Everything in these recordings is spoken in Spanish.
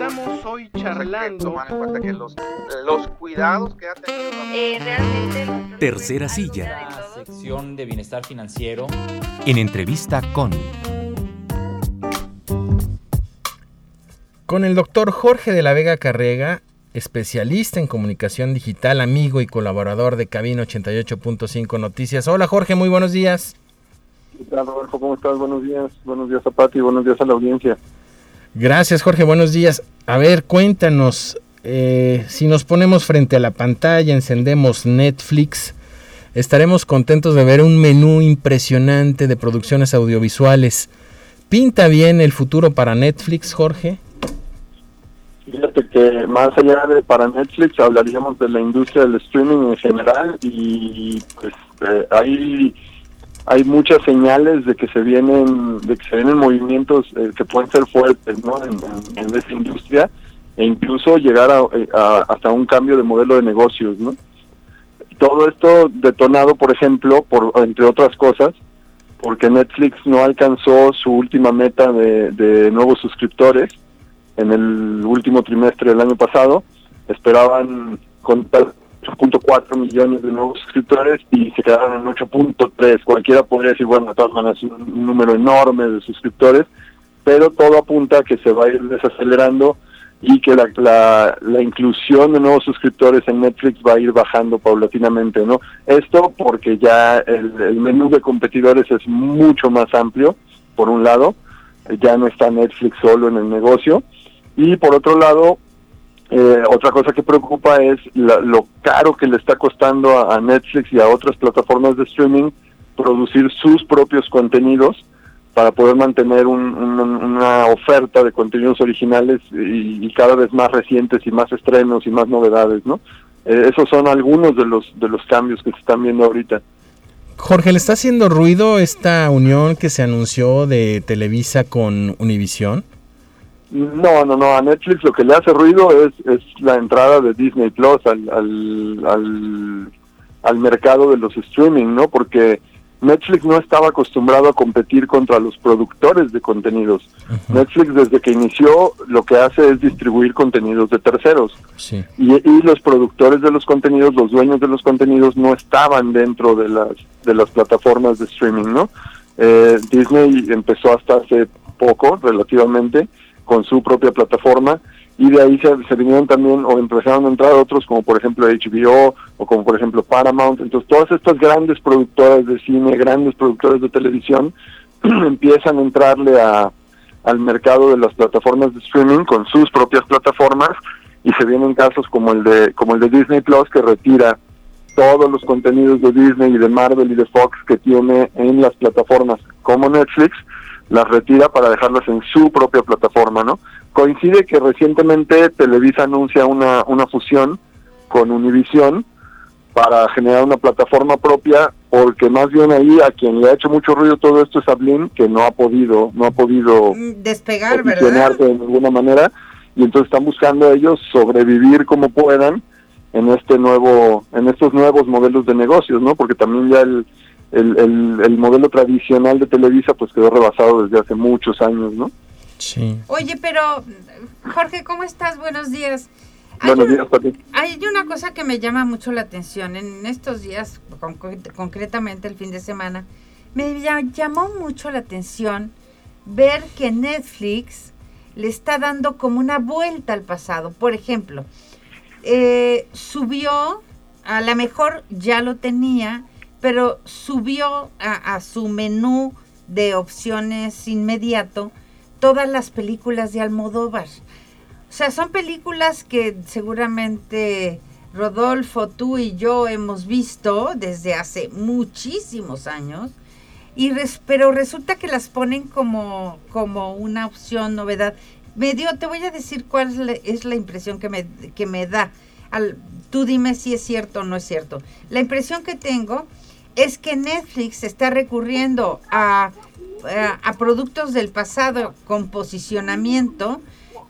Estamos hoy charlando. Tomar en cuenta que los, los cuidados que ha tenido. Eh, realmente. Tercera silla. La sección de bienestar financiero. En entrevista con. Con el doctor Jorge de la Vega Carrega, especialista en comunicación digital, amigo y colaborador de Cabina 88.5 Noticias. Hola Jorge, muy buenos días. ¿Qué tal, Rodolfo? ¿Cómo estás? Buenos días. Buenos días a Pati, buenos días a la audiencia. Gracias Jorge, buenos días. A ver, cuéntanos, eh, si nos ponemos frente a la pantalla, encendemos Netflix, estaremos contentos de ver un menú impresionante de producciones audiovisuales. ¿Pinta bien el futuro para Netflix, Jorge? Fíjate que más allá de para Netflix hablaríamos de la industria del streaming en general y pues eh, hay hay muchas señales de que se vienen de que se vienen movimientos eh, que pueden ser fuertes ¿no? en, en, esa industria e incluso llegar a, a, hasta un cambio de modelo de negocios no todo esto detonado por ejemplo por entre otras cosas porque Netflix no alcanzó su última meta de nuevos suscriptores en el último trimestre del año pasado. Esperaban contar 8.4 millones de nuevos suscriptores y se quedaron en 8.3. Cualquiera podría decir, bueno, de todas maneras un número enorme de suscriptores, pero todo apunta a que se va a ir desacelerando y que la, la, la, inclusión de nuevos suscriptores en Netflix va a ir bajando paulatinamente, ¿no? Esto porque ya el menú de competidores es mucho más amplio, por un lado, ya no está Netflix solo en el negocio, y por otro lado, eh, otra cosa que preocupa es la, lo caro que le está costando a, Netflix y a otras plataformas de streaming producir sus propios contenidos para poder mantener un, un, una oferta de contenidos originales y, cada vez más recientes y más estrenos y más novedades, ¿no? Eh, esos son algunos de los de los cambios que se están viendo ahorita. Jorge, ¿le está haciendo ruido esta unión que se anunció de Televisa con Univision? No, no, no. A Netflix lo que le hace ruido es, es la entrada de Disney Plus al, al, al, al, mercado de los streaming, ¿no? Porque Netflix no estaba acostumbrado a competir contra los productores de contenidos. Uh -huh. Netflix desde que inició lo que hace es distribuir contenidos de terceros. Sí. Y, y, los productores de los contenidos, los dueños de los contenidos no estaban dentro de las, de las plataformas de streaming, ¿no? Eh, Disney empezó hasta hace poco, relativamente, con su propia plataforma y de ahí se, se, vinieron también o empezaron a entrar otros como por ejemplo HBO o como por ejemplo Paramount. Entonces todas estas grandes productoras de cine, grandes productores de televisión empiezan a entrarle a, al mercado de las plataformas de streaming con sus propias plataformas y se vienen casos como el de como el de Disney Plus que retira todos los contenidos de Disney y de Marvel y de Fox que tiene en las plataformas como Netflix las retira para dejarlas en su propia plataforma, ¿no? Coincide que recientemente Televisa anuncia una, una fusión con Univision para generar una plataforma propia, porque más bien ahí a quien le ha hecho mucho ruido todo esto es a Blim, que no ha podido, no ha podido despegar, ¿verdad? de ninguna manera, y entonces están buscando ellos sobrevivir como puedan en este nuevo, en estos nuevos modelos de negocios, ¿no? Porque también ya el el, el, el, modelo tradicional de Televisa pues quedó rebasado desde hace muchos años, ¿no? Sí. Oye, pero Jorge, ¿cómo estás? Buenos días. Buenos días, Pati. Hay una cosa que me llama mucho la atención en estos días, concret concretamente el fin de semana, me llamó mucho la atención ver que Netflix le está dando como una vuelta al pasado. Por ejemplo, eh, subió, a lo mejor ya lo tenía, pero subió a, su menú de opciones inmediato todas las películas de Almodóvar. O sea, son películas que seguramente Rodolfo, tú y yo hemos visto desde hace muchísimos años, y res, pero resulta que las ponen como, como una opción, novedad. Me dio, te voy a decir cuál es la, es la impresión que me, que me da. Tú dime si es cierto o no es cierto. La impresión que tengo es que Netflix está recurriendo a, a, productos del pasado con posicionamiento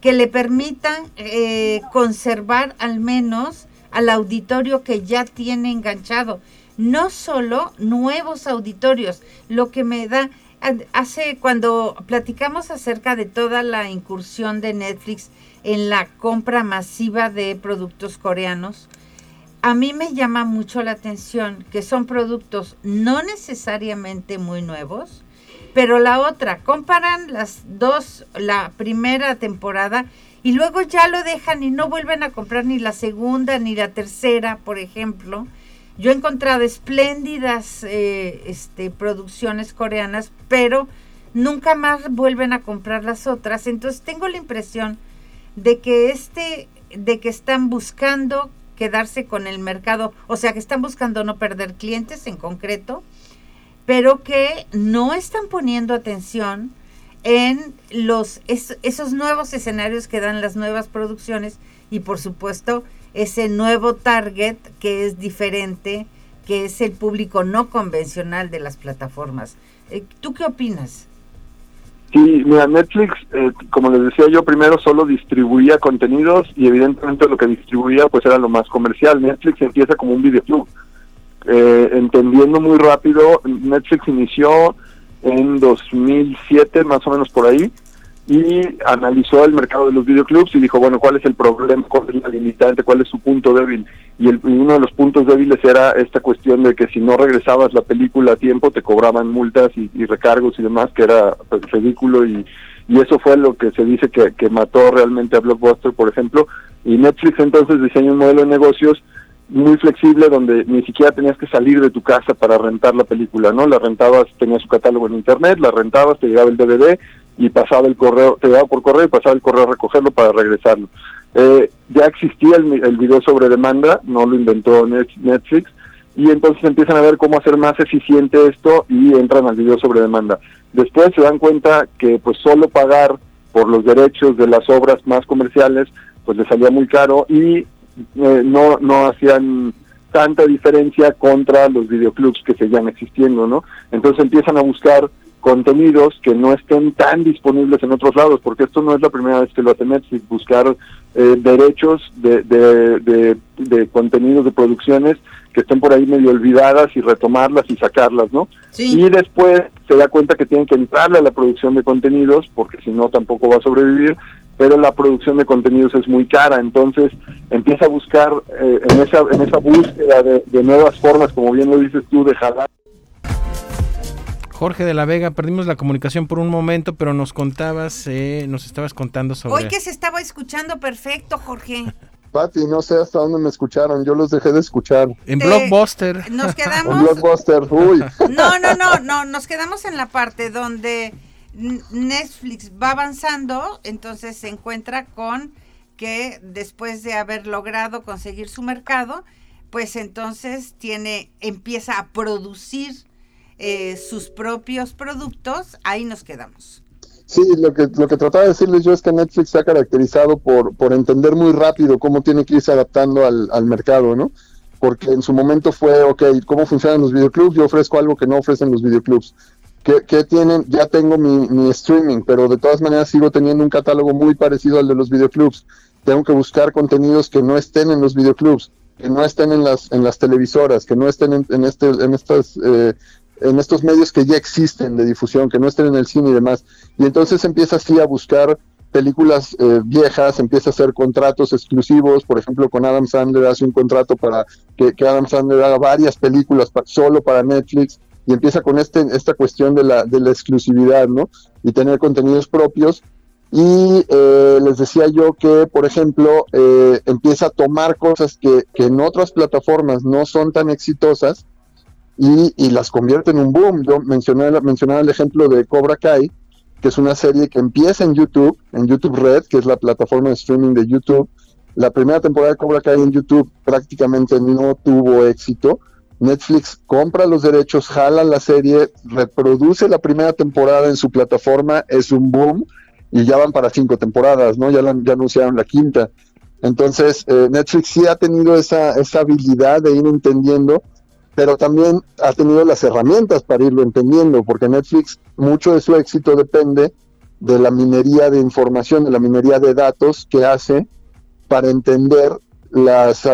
que le permitan eh, conservar al menos al auditorio que ya tiene enganchado. No solo nuevos auditorios, lo que me da hace cuando platicamos acerca de toda la incursión de Netflix en la compra masiva de productos coreanos, a mí me llama mucho la atención que son productos no necesariamente muy nuevos, pero la otra, comparan las dos, la primera temporada y luego ya lo dejan y no vuelven a comprar ni la segunda ni la tercera, por ejemplo. Yo he encontrado espléndidas eh, este, producciones coreanas, pero nunca más vuelven a comprar las otras. Entonces tengo la impresión de que este, de que están buscando quedarse con el mercado, o sea que están buscando no perder clientes en concreto, pero que no están poniendo atención en los esos nuevos escenarios que dan las nuevas producciones y por supuesto ese nuevo target que es diferente, que es el público no convencional de las plataformas. Eh, ¿Tú qué opinas? Sí, mira, Netflix, eh, como les decía yo, primero solo distribuía contenidos y evidentemente lo que distribuía pues era lo más comercial. Netflix empieza como un videoclub. Eh, entendiendo muy rápido, Netflix inició en 2007, más o menos por ahí, y analizó el mercado de los videoclubs y dijo, bueno, ¿cuál es el problema? ¿Cuál es la limitante? ¿Cuál es su punto débil? Y, el, uno de los puntos débiles era esta cuestión de que si no regresabas la película a tiempo te cobraban multas y, recargos y demás, que era pues, ridículo y, y eso fue lo que se dice que, que mató realmente a Blockbuster, por ejemplo. Y Netflix entonces diseñó un modelo de negocios muy flexible donde ni siquiera tenías que salir de tu casa para rentar la película, ¿no? La rentabas, tenías su catálogo en internet, la rentabas, te llegaba el DVD y pasaba el correo, te llegaba por correo y pasaba el correo a recogerlo para regresarlo. Eh, ya existía el, el video sobre demanda, no lo inventó Netflix, y entonces empiezan a ver cómo hacer más eficiente esto y entran al video sobre demanda. Después se dan cuenta que pues solo pagar por los derechos de las obras más comerciales pues les salía muy caro y eh, no, no hacían tanta diferencia contra los videoclubs que seguían existiendo, ¿no? Entonces empiezan a buscar contenidos que no estén tan disponibles en otros lados, porque esto no es la primera vez que lo hace Netflix, buscar eh, derechos de, de, de, contenidos, de producciones que estén por ahí medio olvidadas y retomarlas y sacarlas, ¿no? Y después se da cuenta que tienen que entrarle a la producción de contenidos, porque si no tampoco va a sobrevivir, pero la producción de contenidos es muy cara, entonces empieza a buscar eh, en, esa, en esa búsqueda de, nuevas formas, como bien lo dices tú, de jalar. Jorge de la Vega, perdimos la comunicación por un momento, pero nos contabas, eh, nos estabas contando sobre... Hoy que se estaba escuchando perfecto, Jorge. Pati, no sé hasta dónde me escucharon, yo los dejé de escuchar. En Blockbuster. Nos quedamos... En Blockbuster, uy. No, no, no, no, nos quedamos en la parte donde Netflix va avanzando, entonces se encuentra con que después de haber logrado conseguir su mercado, pues entonces tiene, empieza a producir eh, sus propios productos, ahí nos quedamos. Sí, lo que, lo que trataba de decirles yo es que Netflix se ha caracterizado por, por entender muy rápido cómo tiene que irse adaptando al, al mercado, ¿no? Porque en su momento fue, ok, ¿cómo funcionan los videoclubs? Yo ofrezco algo que no ofrecen los videoclubs que, tienen, ya tengo mi, streaming, pero de todas maneras sigo teniendo un catálogo muy parecido al de los videoclubs. Tengo que buscar contenidos que no estén en los videoclubs, que no estén en las, en las televisoras, que no estén en, este, en estas, eh, en estos medios que ya existen de difusión, que no estén en el cine y demás. Y entonces empieza así a buscar películas eh, viejas, empieza a hacer contratos exclusivos, por ejemplo con Adam Sandler hace un contrato para que, Adam Sandler haga varias películas solo para Netflix, y empieza con este, esta cuestión de la, de la exclusividad, ¿no? Y tener contenidos propios. Y eh, les decía yo que, por ejemplo, eh, empieza a tomar cosas que, que, en otras plataformas no son tan exitosas y, y las convierte en un boom. Yo mencionaba el ejemplo de Cobra Kai, que es una serie que empieza en YouTube, en YouTube Red, que es la plataforma de streaming de YouTube. La primera temporada de Cobra Kai en YouTube prácticamente no tuvo éxito Netflix compra los derechos, jala la serie, reproduce la primera temporada en su plataforma, es un boom y ya van para cinco temporadas, ¿no? Ya, ya anunciaron la quinta. Entonces, eh, Netflix sí ha tenido esa, esa habilidad de ir entendiendo, pero también ha tenido las herramientas para irlo entendiendo, porque Netflix, mucho de su éxito depende de la minería de información, de la minería de datos que hace para entender las,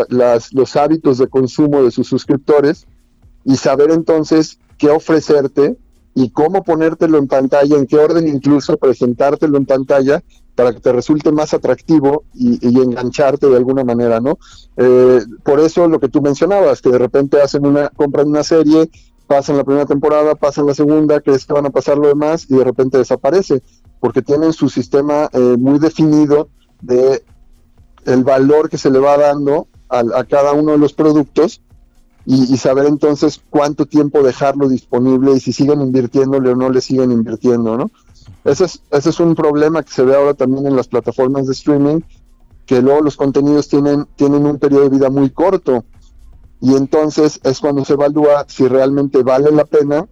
los hábitos de consumo de sus suscriptores y saber entonces qué ofrecerte y cómo ponértelo en pantalla, en qué orden incluso presentártelo en pantalla para que te resulte más atractivo y, engancharte de alguna manera, ¿no? Eh, por eso lo que tú mencionabas, que de repente hacen una, compran una serie, pasan la primera temporada, pasan la segunda, crees que van a pasar lo demás y de repente desaparece, porque tienen su sistema eh, muy definido de el valor que se le va dando a, a cada uno de los productos y, y, saber entonces cuánto tiempo dejarlo disponible y si siguen invirtiéndole o no le siguen invirtiendo, ¿no? Ese es, ese es un problema que se ve ahora también en las plataformas de streaming, que luego los contenidos tienen, tienen un periodo de vida muy corto y entonces es cuando se evalúa si realmente vale la pena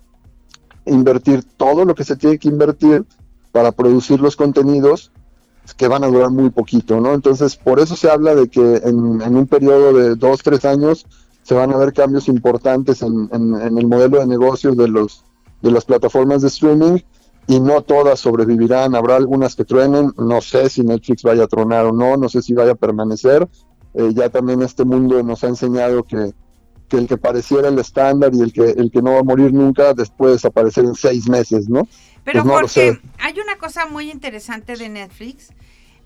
invertir todo lo que se tiene que invertir para producir los contenidos que van a durar muy poquito, ¿no? Entonces, por eso se habla de que en, un periodo de dos, tres años se van a ver cambios importantes en, en, en, el modelo de negocios de, los, de las plataformas de streaming y no todas sobrevivirán. Habrá algunas que truenen, no sé si Netflix vaya a tronar o no, no sé si vaya a permanecer. Eh, ya también este mundo nos ha enseñado que, que el que pareciera el estándar y el que, el que no va a morir nunca después desaparecer en seis meses, ¿no? Pero pues no porque hay una cosa muy interesante de Netflix,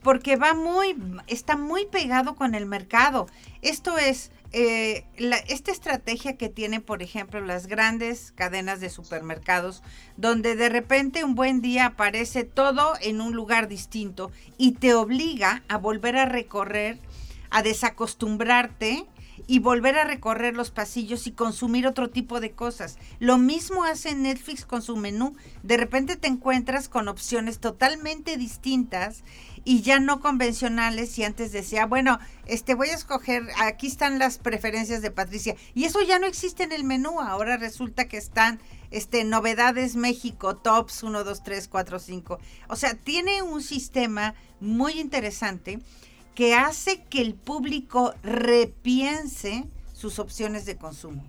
porque va muy, está muy pegado con el mercado. Esto es, eh, la, esta estrategia que tienen, por ejemplo, las grandes cadenas de supermercados, donde de repente un buen día aparece todo en un lugar distinto y te obliga a volver a recorrer, a desacostumbrarte y volver a recorrer los pasillos y consumir otro tipo de cosas. Lo mismo hace Netflix con su menú. De repente te encuentras con opciones totalmente distintas y ya no convencionales y antes decía, bueno, este voy a escoger, aquí están las preferencias de Patricia y eso ya no existe en el menú, ahora resulta que están este novedades México, tops 1 2 3 4 5. O sea, tiene un sistema muy interesante que hace que el público repiense sus opciones de consumo.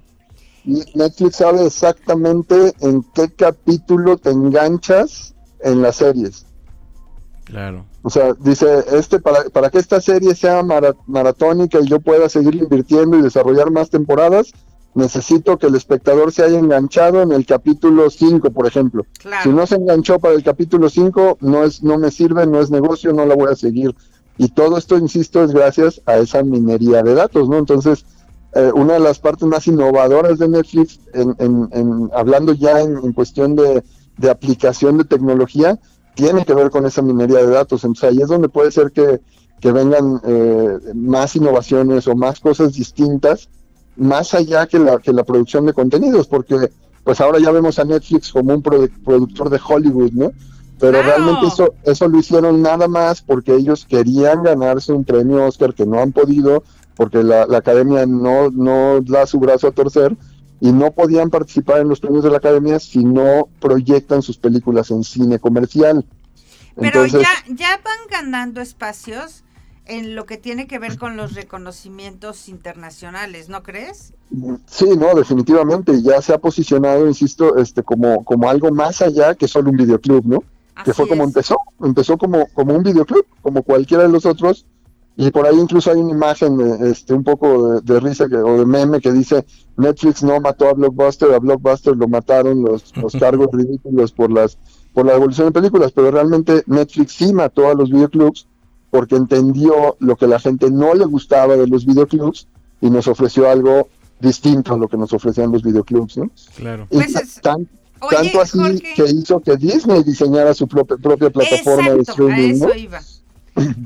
Netflix sabe exactamente en qué capítulo te enganchas en las series. Claro. O sea, dice, este para, para que esta serie sea mara, maratónica y yo pueda seguir invirtiendo y desarrollar más temporadas, necesito que el espectador se haya enganchado en el capítulo 5, por ejemplo. Claro. Si no se enganchó para el capítulo 5, no es no me sirve, no es negocio, no la voy a seguir. Y todo esto, insisto, es gracias a esa minería de datos, ¿no? Entonces, eh, una de las partes más innovadoras de Netflix, en, en, en hablando ya en, cuestión de, de, aplicación de tecnología, tiene que ver con esa minería de datos. Entonces, ahí es donde puede ser que, que vengan eh, más innovaciones o más cosas distintas, más allá que la, que la producción de contenidos, porque pues ahora ya vemos a Netflix como un produ productor de Hollywood, ¿no? Pero claro. realmente eso, eso lo hicieron nada más porque ellos querían ganarse un premio Oscar que no han podido, porque la, la, academia no, no da su brazo a torcer y no podían participar en los premios de la academia si no proyectan sus películas en cine comercial. Pero Entonces, ya, ya van ganando espacios en lo que tiene que ver con los reconocimientos internacionales, ¿no crees? Sí, no, definitivamente, ya se ha posicionado, insisto, este como, como algo más allá que solo un videoclub, ¿no? Que fue como es. empezó, empezó como, como un videoclub, como cualquiera de los otros, y por ahí incluso hay una imagen de, este, un poco de, de risa que, o de meme que dice Netflix no mató a Blockbuster, a Blockbuster lo mataron los, los cargos ridículos por las por la evolución de películas, pero realmente Netflix sí mató a los videoclubs porque entendió lo que la gente no le gustaba de los videoclubs y nos ofreció algo distinto a lo que nos ofrecían los videoclubs, ¿no? Claro. Y pues tan, Oye, Tanto así Jorge, que hizo que Disney diseñara su propia, propia plataforma exacto, de streaming. A eso ¿no? iba.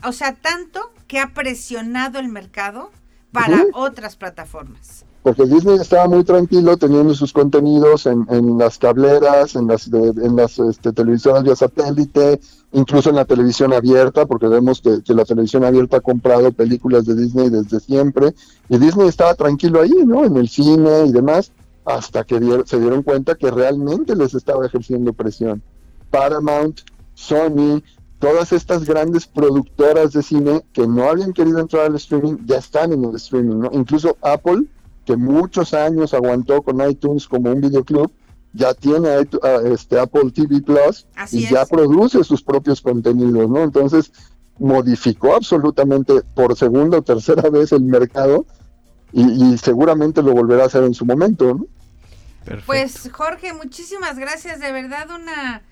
O sea, tanto que ha presionado el mercado para uh -huh. otras plataformas. Porque Disney estaba muy tranquilo teniendo sus contenidos en, en las cableras, en las, de, en las este, televisoras vía satélite, incluso en la televisión abierta, porque vemos que, que, la televisión abierta ha comprado películas de Disney desde siempre, y Disney estaba tranquilo ahí, ¿no? En el cine y demás hasta que dieron, se dieron cuenta que realmente les estaba ejerciendo presión. Paramount, Sony, todas estas grandes productoras de cine que no habían querido entrar al streaming, ya están en el streaming, ¿no? Incluso Apple, que muchos años aguantó con iTunes como un videoclub, ya tiene este Apple TV Plus Así y es. ya produce sus propios contenidos, ¿no? Entonces modificó absolutamente por segunda o tercera vez el mercado y, y, seguramente lo volverá a hacer en su momento, ¿no? Perfecto. Pues Jorge, muchísimas gracias, de verdad una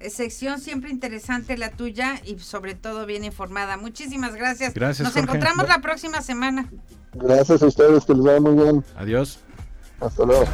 eh, sección siempre interesante la tuya y sobre todo bien informada. Muchísimas gracias. Gracias, Nos Jorge. encontramos la próxima semana. Gracias a ustedes, que les vaya muy bien. Adiós. Hasta luego.